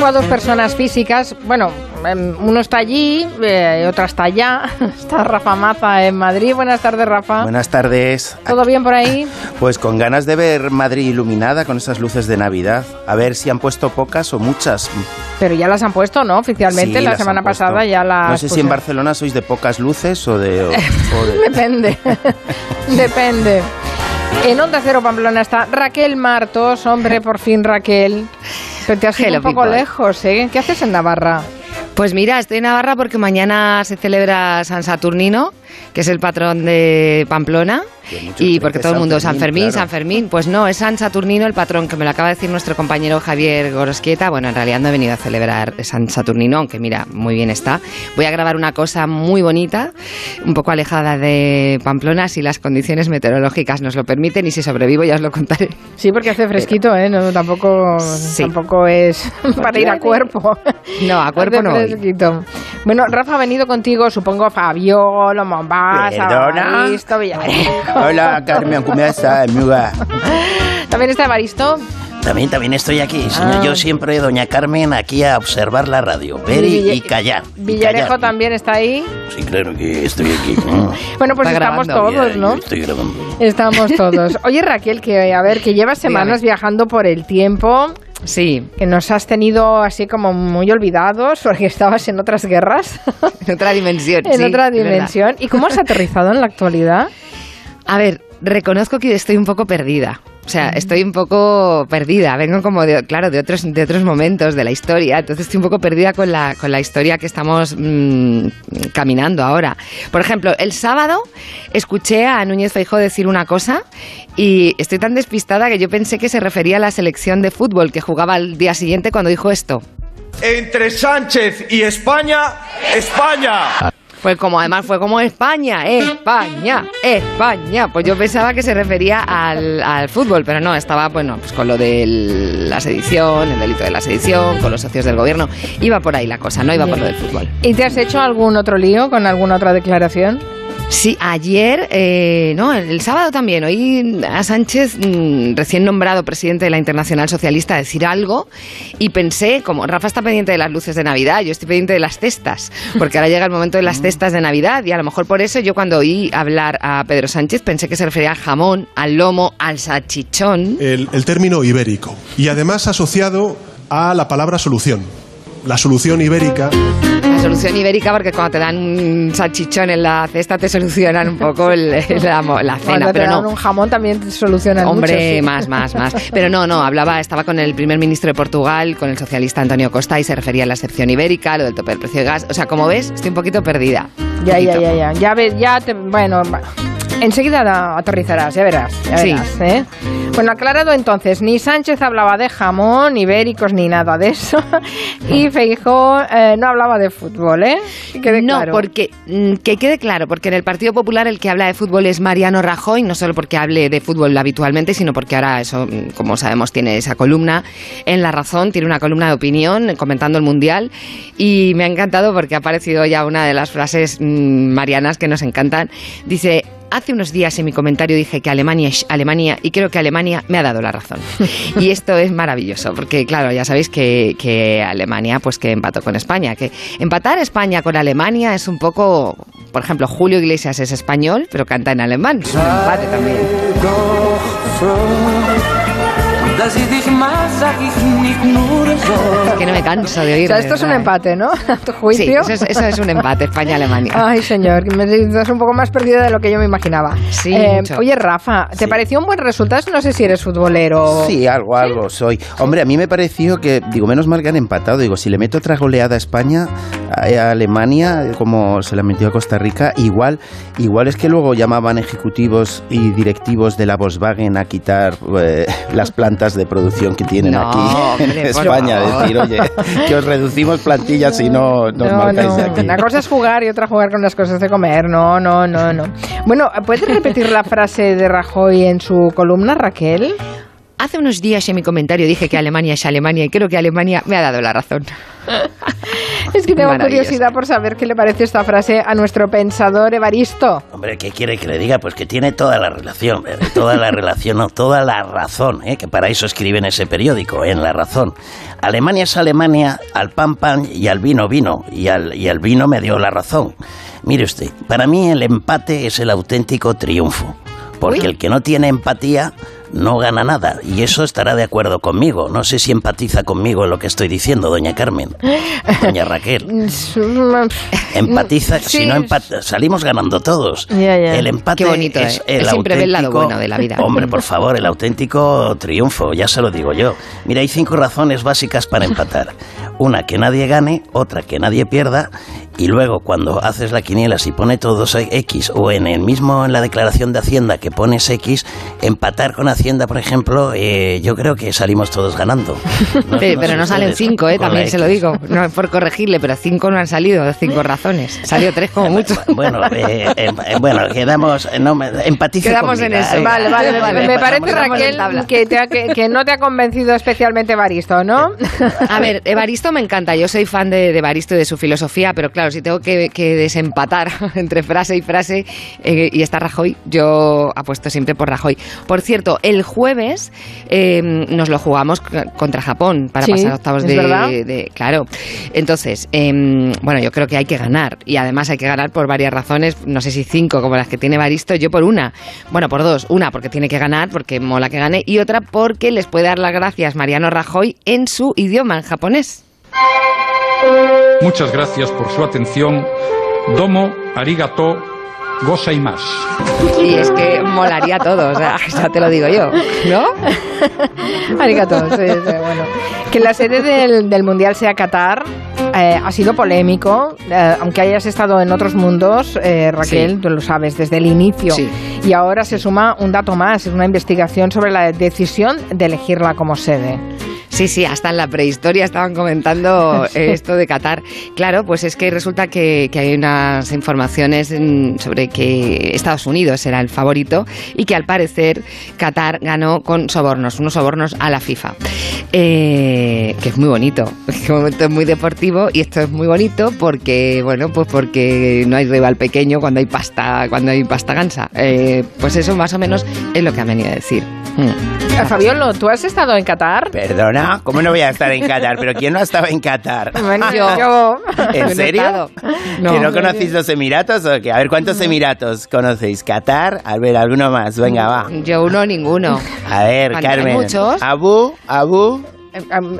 tengo a dos personas físicas. Bueno, em, uno está allí, eh, otra está allá. Está Rafa Maza en Madrid. Buenas tardes, Rafa. Buenas tardes. ¿Todo bien por ahí? Pues con ganas de ver Madrid iluminada con esas luces de Navidad. A ver si han puesto pocas o muchas. Pero ya las han puesto, ¿no? Oficialmente Sí, la semana pasada ya las No sé si en pusieron. Barcelona sois de pocas luces o de... o- o de- Depende. Depende. En Onda Cero Pamplona está Raquel Martos. Hombre, por fin Raquel. Pero te has ido un poco people. lejos, ¿eh? ¿Qué haces en Navarra? Pues mira, estoy en Navarra porque mañana se celebra San Saturnino, que es el patrón de Pamplona. Y porque que todo el San mundo, San Fermín, claro. San Fermín. Pues no, es San Saturnino el patrón, que me lo acaba de decir nuestro compañero Javier Gorosquieta. Bueno, en realidad no he venido a celebrar San Saturnino, aunque mira, muy bien está. Voy a grabar una cosa muy bonita, un poco alejada de Pamplona, si las condiciones meteorológicas nos lo permiten y si sobrevivo ya os lo contaré. Sí, porque hace fresquito, ¿eh? No, tampoco, Sí. tampoco es para ir a cuerpo. No, a cuerpo Hace no fresquito. Bueno, Rafa ha venido contigo, supongo, Fabiolo, Mombasa, Perdona. Evaristo, Villarejo. Hola, Carmen, ¿cómo estás, amiga? También está Evaristo. También, también estoy aquí, señor. Ah. Yo siempre, doña Carmen, aquí a observar la radio, ver y, Villa- y callar. y Villarejo callar. también está ahí. Sí, claro que estoy aquí. Mm. Bueno, pues Está estamos grabando. todos, ¿no? Estoy grabando. Estamos todos. Oye, Raquel, que a ver, que llevas semanas Dígame. viajando por el tiempo, Sí, que nos has tenido así como muy olvidados porque estabas en otras guerras, en otra dimensión. en sí, otra verdad. dimensión. ¿Y cómo has aterrizado en la actualidad? A ver, reconozco que estoy un poco perdida. O sea, estoy un poco perdida. Vengo como de, claro, de otros, de otros momentos de la historia. Entonces estoy un poco perdida con la, con la historia que estamos mm, caminando ahora. Por ejemplo, el sábado escuché a Núñez Feijóo decir una cosa y estoy tan despistada que yo pensé que se refería a la selección de fútbol que jugaba al día siguiente cuando dijo esto. Entre Sánchez y España, España. Fue como, además fue como España, España, España. Pues yo pensaba que se refería al, al fútbol, pero no, estaba, bueno, pues con lo de la sedición, el delito de la sedición, con los socios del gobierno. Iba por ahí la cosa, no iba por lo del fútbol. ¿Y te has hecho algún otro lío con alguna otra declaración? Sí, ayer, eh, no, el sábado también, oí a Sánchez, mm, recién nombrado presidente de la Internacional Socialista, decir algo y pensé, como Rafa está pendiente de las luces de Navidad, yo estoy pendiente de las cestas, porque ahora llega el momento de las cestas de Navidad y a lo mejor por eso yo cuando oí hablar a Pedro Sánchez pensé que se refería al jamón, al lomo, al salchichón. el, el término ibérico y además asociado a la palabra solución. La solución ibérica La solución ibérica, porque cuando te dan un salchichón en la cesta te solucionan un poco el- la, mo- la Cuando cena, te pero dan no. un jamón también te solucionan Hombre, mucho, sí. más, más, más. Pero no, no, hablaba, estaba con el primer ministro de Portugal, con el socialista Antonio Costa, y se refería a la excepción ibérica, lo del tope del precio de gas. O sea, como ves, estoy un poquito perdida. Ya, ya, Poquito. ya, ya. Ya, ves, ya te, bueno. Enseguida la aterrizarás, ya verás. ya Sí. verás, ¿eh? Bueno, aclarado entonces, ni Sánchez hablaba de jamón, ibéricos, ni nada de eso. Y Feijóo eh, no hablaba de fútbol, ¿eh? Que quede no, claro. porque mm, que quede claro, porque en el Partido Popular el que habla de fútbol es Mariano Rajoy, no solo porque hable de fútbol habitualmente, sino porque ahora eso, mm, como sabemos, tiene esa columna en La Razón, tiene una columna de opinión comentando el Mundial y me ha encantado porque ha aparecido ya una de las frases mm, marianas que nos encantan. Dice, Hace unos días en mi comentario dije que Alemania es Alemania y creo que Alemania me ha dado la razón. Y esto es maravilloso, porque claro, ya sabéis que, que Alemania pues que empató con España, que empatar España con Alemania es un poco, por ejemplo, Julio Iglesias es español, pero canta en alemán, es un empate también. Que no me canso de O oír. sea, esto es un empate, ¿no? A tu Sí, juicio. eso es, eso es un empate, España-Alemania. Ay, señor, me estás un poco más perdida de lo que yo me imaginaba. Sí, Eh, mucho. oye, Rafa, ¿te Sí. pareció un buen resultado? No sé si eres futbolero. Sí, algo, algo soy. Hombre, a mí me pareció que, digo, menos mal que han empatado. Digo, si le meto otra goleada a España, a, a Alemania, como se la metió a Costa Rica, igual, igual es que luego llamaban ejecutivos y directivos de la Volkswagen a quitar eh, las plantas de producción que tienen No, aquí hombre, en España. favor. Decir, oye, que os reducimos plantillas y no nos No, marcáis de aquí. Una cosa es jugar y otra jugar con las cosas de comer. No, no, no, no. Bueno, ¿puedes repetir la frase de Rajoy en su columna, Raquel? Hace unos días en mi comentario dije que Alemania es Alemania y creo que Alemania me ha dado la razón. Es que tengo curiosidad por saber qué le parece esta frase a nuestro pensador Evaristo. Hombre, ¿qué quiere que le diga? Pues que tiene toda la relación, eh, toda la relación, no, toda la razón, ¿eh? que para eso escribe en ese periódico, en La Razón. Alemania es Alemania, al pan pan y al vino vino, y al, y al vino me dio la razón. Mire usted, para mí el empate es el auténtico triunfo, porque el que no tiene empatía no gana nada. Y eso estará de acuerdo conmigo. No sé si empatiza conmigo en lo que estoy diciendo, doña Carmen. Doña Raquel. Empatiza, si no empatiza, salimos ganando todos. El empate es el siempre el lado bueno de la vida. Hombre, por favor, el auténtico triunfo, ya se lo digo yo. Mira, hay cinco razones básicas para empatar. Una, que nadie gane, otra, que nadie pierda, y luego cuando haces la quiniela, si pone todos X, o en el mismo, en la declaración de Hacienda que pones X, empatar con Hacienda, por ejemplo, eh, yo creo que salimos todos ganando. pero no salen cinco, eh, también se lo digo. No es por corregirle, pero cinco no han salido, cinco razones. Salió tres como mucho. Bueno, eh, em, bueno, quedamos, no, empatice Quedamos en eso. Vale, vale, vale, Me parece, Raquel, que, que, que, no te ha convencido especialmente Evaristo, ¿no? A ver, Evaristo me encanta. Yo soy fan de, de Evaristo y de su filosofía, pero claro, si tengo que, desempatar entre frase y frase eh, y está Rajoy, yo apuesto siempre por Rajoy. Por cierto, el jueves em, nos lo jugamos contra Japón para pasar octavos de, Claro. Entonces, em, bueno, yo creo que hay que ganar y además hay que ganar por varias razones, no sé si cinco como las que tiene Baristo, yo por una. Bueno, por dos. Una porque tiene que ganar, porque mola que gane, y otra porque les puede dar las gracias Mariano Rajoy en su idioma, en japonés. Muchas gracias por su atención. Domo, arigato, goza y más. Y es que molaría todo, o sea, ya te lo digo yo, ¿no? arigato, sí, sí, bueno. Que la sede del, Mundial sea Qatar eh, ha sido polémico, eh, aunque hayas estado en otros mundos, eh, Raquel, tú lo sabes, desde el inicio. Y ahora se suma un dato más, es una investigación sobre la decisión de elegirla como sede. Sí, sí, hasta en la prehistoria estaban comentando esto de Qatar. Claro, pues es que resulta que, hay unas informaciones sobre que Estados Unidos era el favorito y que al parecer Qatar ganó con sobornos, unos sobornos a la FIFA. Eh, que es muy bonito, es muy deportivo y esto es muy bonito porque, bueno, pues porque no hay rival pequeño cuando hay pasta, cuando hay pasta gansa. Eh, pues eso más o menos es lo que han venido a decir. Hmm. Fabiolo, ¿tú has estado en Qatar? Perdona. ¿Cómo no voy a estar en Qatar? ¿Pero quién no ha estado en Qatar? yo. ¿En serio? No, ¿Que no conocéis los Emiratos o qué? A ver, ¿cuántos Emiratos conocéis? ¿Qatar? A ver, alguno más. Venga, va. Yo uno, ninguno. A ver, Carmen. muchos. Abu, Abu...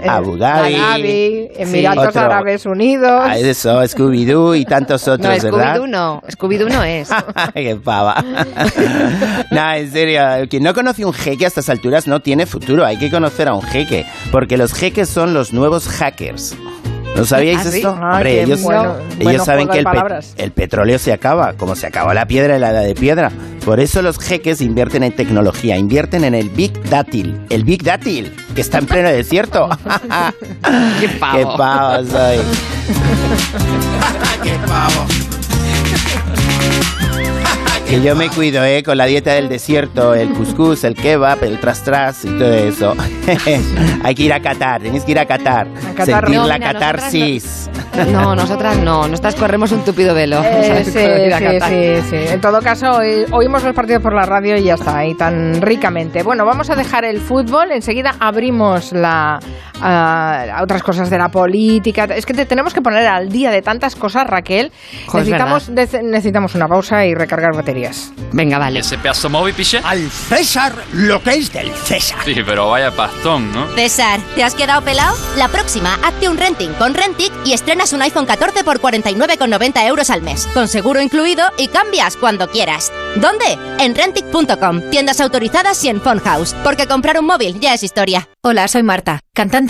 Abu Dhabi, Emiratos Árabes Unidos. Ah, eso, Scooby-Doo y tantos otros, no, ¿verdad? Scooby-Doo no, Scooby-Doo no es. ¡Qué pava! no, en serio, quien no conoce un jeque a estas alturas no tiene futuro. Hay que conocer a un jeque, porque los jeques son los nuevos hackers. ¿No sabíais ¿Ah, esto? Ah, Hombre, ellos, saben que el, petróleo se acaba, como se acabó la piedra y la edad de piedra. Por eso los jeques invierten en tecnología, invierten en el Big Dátil. El Big Dátil, que está en pleno desierto. ¡Qué pavo! ¡Qué pavo soy! ¡Qué pavo! Que yo me cuido, ¿eh? Con la dieta del desierto, el couscous, el kebab, el tras tras y todo eso. Hay que ir a Qatar, tenéis que ir a Qatar. sentir la catarsis. no, nosotras no, nosotras corremos un tupido velo. Eh, sí, sí, sí, En todo caso, oímos los partidos por la radio y ya está, ahí tan ricamente. Bueno, vamos a dejar el fútbol, enseguida abrimos la, a otras cosas de la política. Es que tenemos que poner al día de tantas cosas, Raquel. necesitamos, necesitamos una pausa y recargar baterías. Venga, vale. ¿Ese pedazo móvil, piche? Al César lo que es del César. Sí, pero vaya pastón, ¿no? César, ¿te has quedado pelado? La próxima, hazte un renting con Rentic y estrenas un iPhone 14 por 49,90 euros al mes, con seguro incluido y cambias cuando quieras. ¿Dónde? En Rentic.com, tiendas autorizadas y en House, porque comprar un móvil ya es historia. Hola, soy Marta, cantante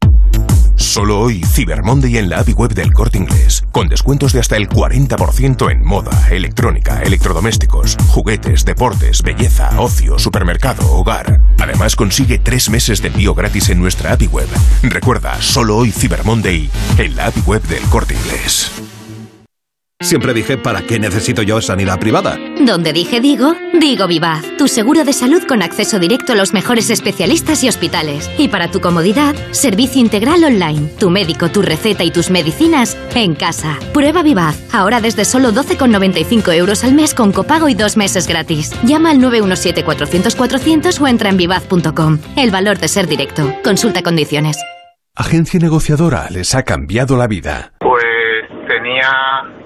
Solo hoy Cyber Monday en la API web del Corte Inglés, con descuentos de hasta el 40% en moda, electrónica, electrodomésticos, juguetes, deportes, belleza, ocio, supermercado, hogar. Además consigue tres meses de envío gratis en nuestra API web. Recuerda, solo hoy Cyber Monday en la API web del Corte Inglés. Siempre dije, ¿para qué necesito yo sanidad privada? Donde dije digo, digo Vivaz, tu seguro de salud con acceso directo a los mejores especialistas y hospitales. Y para tu comodidad, servicio integral online, tu médico, tu receta y tus medicinas en casa. Prueba Vivaz, ahora desde solo 12,95 euros al mes con copago y dos meses gratis. Llama al 917-400-400 o entra en vivaz.com. El valor de ser directo. Consulta condiciones. Agencia negociadora les ha cambiado la vida. Pues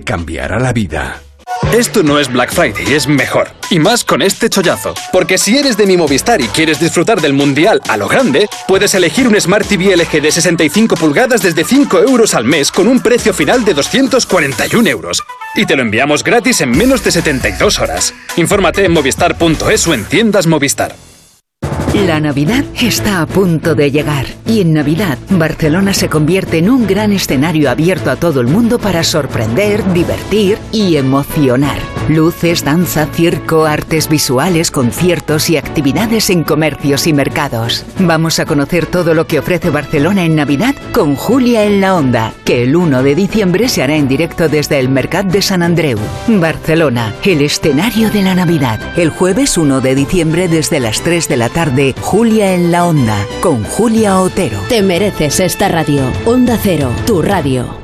Cambiará la vida. Esto no es Black Friday, es mejor. Y más con este chollazo. Porque si eres de mi Movistar y quieres disfrutar del Mundial a lo grande, puedes elegir un Smart TV LG de 65 pulgadas desde 5 euros al mes con un precio final de 241 euros. Y te lo enviamos gratis en menos de 72 horas. Infórmate en movistar.es o en tiendas Movistar. La Navidad está a punto de llegar y en Navidad Barcelona se convierte en un gran escenario abierto a todo el mundo para sorprender, divertir y emocionar. Luces, danza, circo, artes visuales, conciertos y actividades en comercios y mercados. Vamos a conocer todo lo que ofrece Barcelona en Navidad con Julia en la Onda, que el 1 de diciembre se hará en directo desde el Mercat de San Andreu. Barcelona, el escenario de la Navidad. El jueves 1 de diciembre desde las 3 de la tarde Julia en la Onda, con Julia Otero. Te mereces esta radio. Onda Cero, tu radio.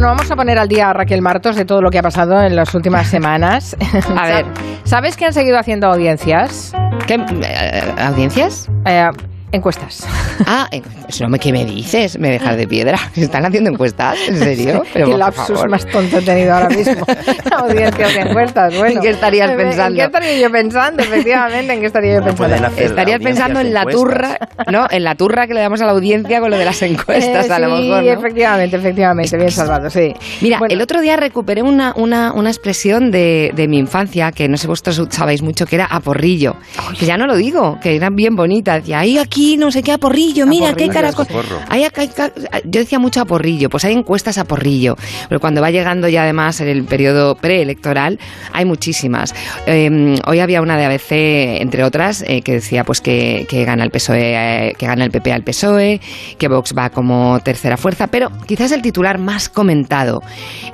Bueno, vamos a poner al día a Raquel Martos de todo lo que ha pasado en las últimas semanas. A ver. ¿Sabes que han seguido haciendo audiencias? ¿Qué? eh, ¿Audiencias? Eh, encuestas. Ah, eso no me, ¿qué me dices? Me dejas de piedra. ¿Se están haciendo encuestas? ¿En serio? Pero, Qué por lapsus favor. más tonto he tenido ahora mismo. Audiencias de encuestas, bueno. ¿En qué estarías ¿En pensando? qué estaría yo pensando? Efectivamente, ¿en qué estaría yo pensando? Estarías pensando en la turra, ¿no? En la turra que le damos a la audiencia con lo de las encuestas, Eh, a lo sí, mejor. ¿no? efectivamente, efectivamente, bien salvado, sí. Mira, el otro día recuperé una, una, una expresión de, de mi infancia que no sé vosotros sabéis mucho, que era aporrillo. Que ya no lo digo, que eran bien bonitas. Decía, ahí aquí no sé qué aporrillo, mira qué caracol. Hay hay yo decía mucho aporrillo, pues hay encuestas a porrillo. Pero cuando va llegando ya además en el periodo preelectoral, hay muchísimas. Eh, hoy había una de ABC, entre otras, eh, que decía pues que, que gana el PSOE, eh, que gana el PP al PSOE, que Vox va como tercera fuerza, pero quizás el titular más comentado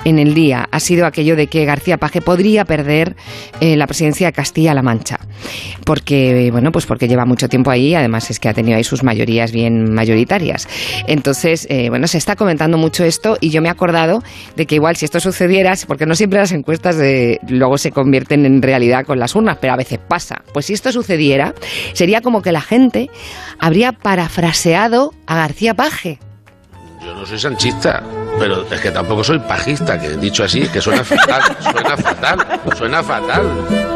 en el día ha sido aquello de que García Paje podría perder eh, la presidencia de Castilla-La Mancha, porque bueno, pues porque lleva mucho tiempo ahí, además es que ha tenido ahí sus mayorías bien mayoritarias. Entonces, eh, bueno, se está comentando mucho esto y yo me he acordado de que igual si esto sucediera, porque no siempre las encuestas luego se convierten en realidad con las urnas, pero a veces pasa. Pues si esto sucediera, sería como que la gente habría parafraseado a García Paje. Yo no soy sanchista, pero es que tampoco soy pajista, que dicho así, que suena fatal, suena fatal, suena fatal.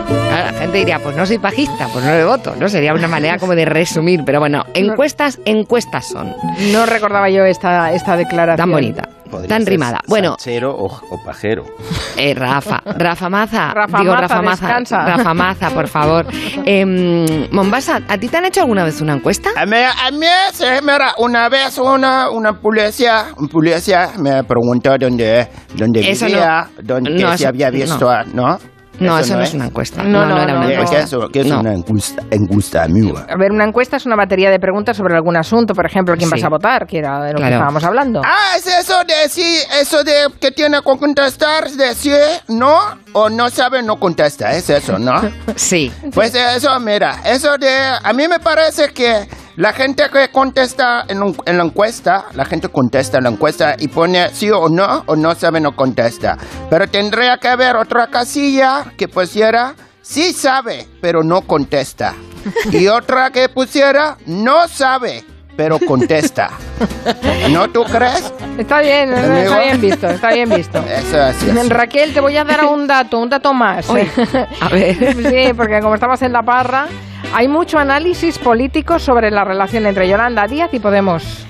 Claro, la gente diría, pues no soy pajista, pues no le voto, ¿no? Sería una manera como de resumir, pero bueno, encuestas, encuestas son. No recordaba yo esta, esta declaración. Tan bonita, Podría tan rimada. Bueno, Sanchero o, o pajero. eh, Rafa, Rafa Maza, Rafa digo Maza, Rafa Maza, descansa. Rafa Maza, por favor. Em, Mombasa, ¿a ti te han hecho alguna vez una encuesta? A mí, a mí sí, mira, una vez una, una policía, un policía me preguntó dónde, dónde Eso vivía, no. dónde No, si había visto, no. ¿No? Eso no es una encuesta. No, no, era una no, ¿Qué- encuesta. ¿Qué es, eso? ¿Qué es No. una encuesta, encuesta amiga? A ver, una encuesta es una batería de preguntas sobre algún asunto, por ejemplo, quién Sí. vas a votar, que era de lo que estábamos hablando. Ah, es eso de sí, eso de que tiene que contestar, de sí, no, o no sabe, no contesta, es eso, ¿no? Sí. Pues eso, mira, eso de, a mí me parece que la gente que contesta en, un- en la encuesta, la gente contesta en la encuesta y pone sí o no, o no sabe, no contesta. Pero tendría que haber otra casilla que pusiera sí sabe, pero no contesta. Y otra que pusiera, no sabe, pero contesta. ¿No tú crees? Está bien, ¿Amigo? está bien visto, está bien visto. Eso así es. Raquel, te voy a dar un dato, un dato más. a ver. Sí, porque como estabas en la parra, hay mucho análisis político sobre la relación entre Yolanda Díaz y Podemos.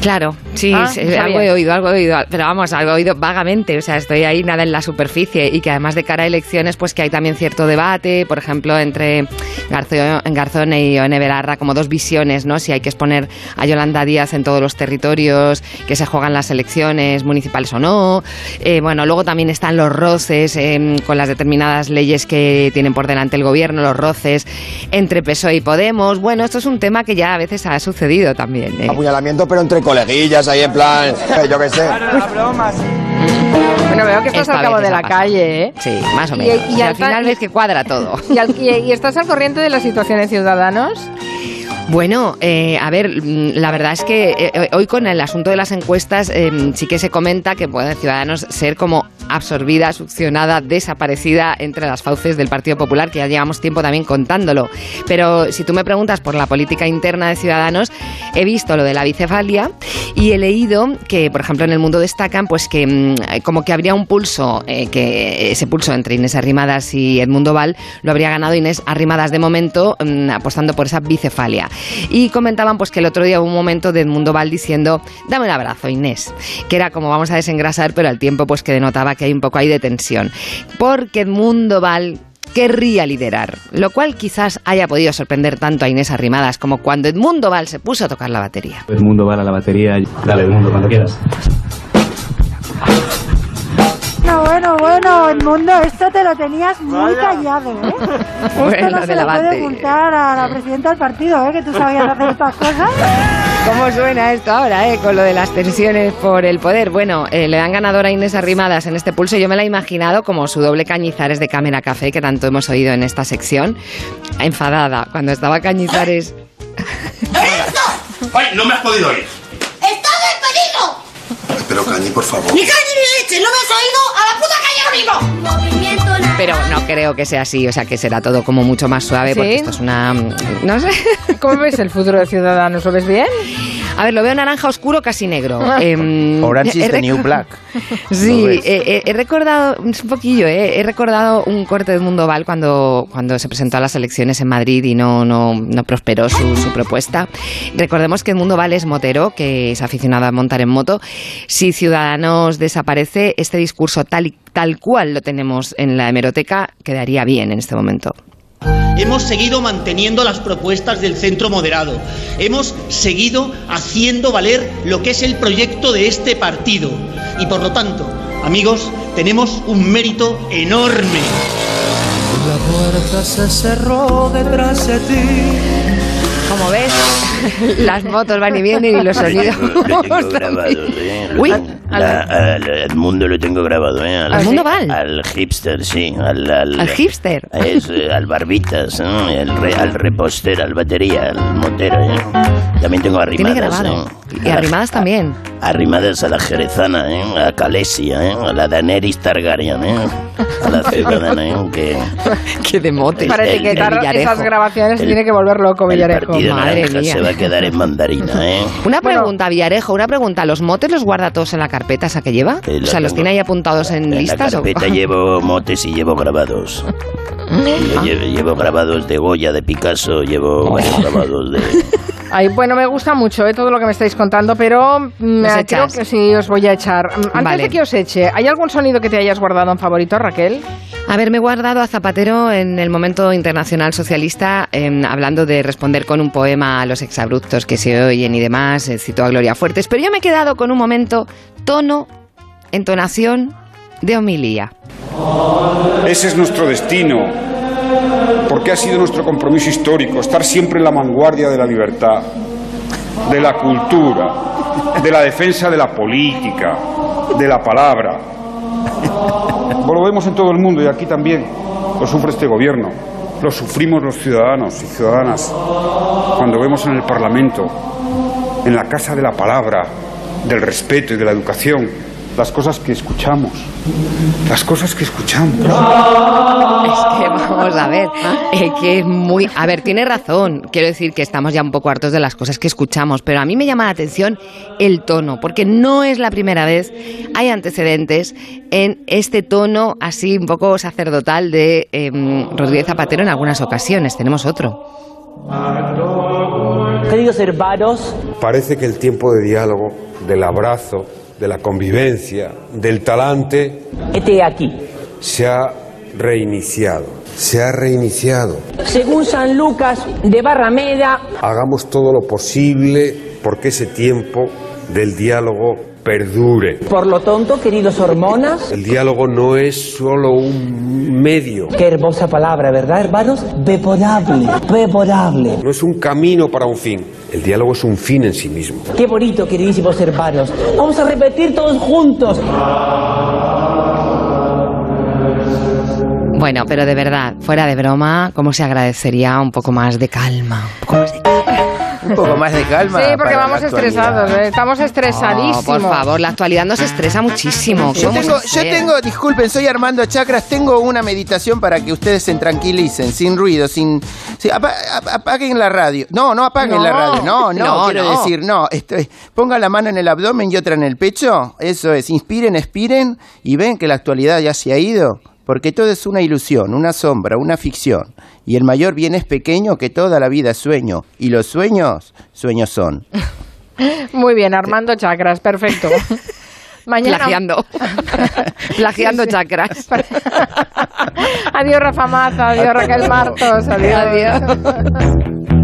Claro, sí, Ah, sí, algo he oído, algo he oído, pero vamos, algo he oído vagamente, o sea, estoy ahí nada en la superficie y que además de cara a elecciones, pues que hay también cierto debate, por ejemplo, entre Garzón, Garzón y Ione Belarra, como dos visiones, ¿no? Si hay que exponer a Yolanda Díaz en todos los territorios que se juegan las elecciones municipales o no. Eh, bueno, luego también están los roces eh, con las determinadas leyes que tienen por delante el gobierno, los roces entre PSOE y Podemos. Bueno, esto es un tema que ya a veces ha sucedido también. ¿eh? Apuñalamiento, pero entre coleguillas ahí en plan, eh, yo qué sé. Bueno, veo que estás Esta al cabo de la calle, ¿eh? Sí, más o Y- menos. y Y, al final ves que cuadra todo. ¿Y, al- y- y estás al corriente de la situación de Ciudadanos? Bueno, eh, a ver, mm, la verdad es que eh, hoy con el asunto de las encuestas eh, sí que se comenta que puede Ciudadanos ser como absorbida, succionada, desaparecida entre las fauces del Partido Popular, que ya llevamos tiempo también contándolo. Pero si tú me preguntas por la política interna de Ciudadanos, he visto lo de la bicefalia y he leído que, por ejemplo, en el mundo destacan pues que mm, como que habría un pulso, eh, que ese pulso entre Inés Arrimadas y Edmundo Val lo habría ganado Inés Arrimadas de momento mm, apostando por esa bicefalia. Y comentaban pues que el otro día hubo un momento de Edmundo Val diciendo, dame un abrazo Inés, que era como vamos a desengrasar, pero al tiempo pues que denotaba que hay un poco ahí de tensión. Porque Edmundo Val querría liderar, lo cual quizás haya podido sorprender tanto a Inés Arrimadas como cuando Edmundo Val se puso a tocar la batería. Edmundo va a la batería. Dale, Edmundo, cuando quieras. Bueno, bueno, bueno, Edmundo, esto te lo tenías muy callado, ¿eh? Esto Bueno, no se lo puede ocultar a la presidenta del partido, ¿eh? Que tú sabías hacer estas cosas. ¿Cómo suena esto ahora, eh? Con lo de las tensiones por el poder. Bueno, eh, le dan ganadora a Inés Arrimadas en este pulso. Yo me la he imaginado como su doble Cañizares de Cámara Café, que tanto hemos oído en esta sección. Enfadada. Cuando estaba Cañizares. ¡Ay, no me has podido oír! ¡Estás despedido! Pero Cañi, por favor. ¡Ni caña ni leche! ¡No me has oído! ¡A la puta calle ahora mismo! Pero no creo que sea así. O sea, que será todo como mucho más suave, porque esto es una. No sé. ¿Cómo ves el futuro de Ciudadanos? ¿Lo ves bien? A ver, lo veo naranja oscuro, casi negro. Em, Orange is he the new black. Sí, eh, eh, he recordado, un poquillo, eh, he recordado un corte de Mundo Val cuando, cuando se presentó a las elecciones en Madrid y no, no, no prosperó su, su propuesta. Recordemos que Mundo Val es motero, que es aficionado a montar en moto. Si Ciudadanos desaparece, este discurso tal, y- tal cual lo tenemos en la hemeroteca quedaría bien en este momento. Hemos seguido manteniendo las propuestas del centro moderado. Hemos seguido haciendo valer lo que es el proyecto de este partido. Y por lo tanto, amigos, tenemos un mérito enorme. La puerta se cerró detrás de ti. Como ves, las motos van y vienen y los sonidos. Lo tengo grabado, ¿eh? Lo Uy, tengo- la- al, al mundo lo tengo grabado, ¿eh? Al, ¿Al mundo Val? Al hipster, sí. Al, al, ¿Al hipster? Es, eh, al barbitas, ¿eh? al, re- al repostero, al batería, al motero, ¿eh? También tengo arrimadas, Tiene grabado. ¿eh? Y arrimadas también. Arrimadas a la jerezana, ¿eh? A Calesia, ¿eh? A la Daenerys Targaryen, ¿eh? A la ciudadana, ¿eh? Que... Qué de mote. Para el- etiquetar el esas grabaciones El- tiene que volver loco El Villarejo. Madre mía. se va a quedar en mandarina, ¿eh? Una pregunta, Villarejo, una pregunta. ¿Los motes los guarda todos en la carpeta esa que lleva? Eh, o sea, ¿los tiene ahí apuntados en, En la listas? o- carpeta llevo motes y llevo grabados. Yo llevo, llevo grabados de Goya, de Picasso, llevo grabados de... Ay, bueno, me gusta mucho eh, todo lo que me estáis contando, pero mm, ¿Nos creo que sí os voy a echar. Mm, Antes Vale. de que os eche, ¿hay algún sonido que te hayas guardado en favorito, Raquel? Haberme guardado a Zapatero en el momento internacional socialista, em, hablando de responder con un poema a los exabruptos que se oyen y demás, eh, citó a Gloria Fuertes, pero yo me he quedado con un momento, tono, entonación de homilía. Ese es nuestro destino, porque ha sido nuestro compromiso histórico, estar siempre en la vanguardia de la libertad, de la cultura, de la defensa de la política, de la palabra. Lo vemos en todo el mundo y aquí también. Lo sufre este gobierno, lo sufrimos los ciudadanos y ciudadanas cuando vemos en el Parlamento, en la Casa de la Palabra, del respeto y de la educación, las cosas que escuchamos. Las cosas que escuchamos. Es que vamos a ver, eh, que es muy... A ver, tiene razón. Quiero decir que estamos ya un poco hartos de las cosas que escuchamos, pero a mí me llama la atención el tono, porque no es la primera vez, hay antecedentes en este tono así un poco sacerdotal de em, Rodríguez Zapatero en algunas ocasiones. Tenemos otro. Queridos hermanos, Parece que el tiempo de diálogo, del abrazo, de la convivencia, del talante, este aquí. se ha reiniciado. Se ha reiniciado. Según San Lucas de Barrameda, Hagamos todo lo posible porque ese tiempo del diálogo perdure. por lo tonto, queridos hormonas, El diálogo no es solo un medio. qué hermosa palabra, ¿verdad, hermanos? Beporable, beporable. No es un camino para un fin. El diálogo es un fin en sí mismo. Qué bonito, queridísimos hermanos. Vamos a repetir todos juntos. Bueno, pero de verdad, fuera de broma, ¿cómo se agradecería un poco más de calma? Un poco más de Un poco más de calma. Sí, porque para vamos estresados, ¿eh? estamos estresadísimos. Oh, por favor, la actualidad nos estresa muchísimo. Yo ¿Cómo tengo, yo tengo, disculpen, soy Armando Chacras, tengo una meditación para que ustedes se tranquilicen, sin ruido, sin... apa- ap- apaguen la radio. No, no apaguen No. la radio, no, no, No, quiero no. decir, no. Esto es- pongan la mano en el abdomen y otra en el pecho, eso es, inspiren, expiren y ven que la actualidad ya se ha ido. Porque todo es una ilusión, una sombra, una ficción. Y el mayor bien es pequeño que toda la vida es sueño. Y los sueños, sueños son. Muy bien, Armando Chacras, perfecto. Mañana. Plagiando. Plagiando chakras. adiós, Rafa Maza, adiós, Raquel Martos, adiós. Adiós.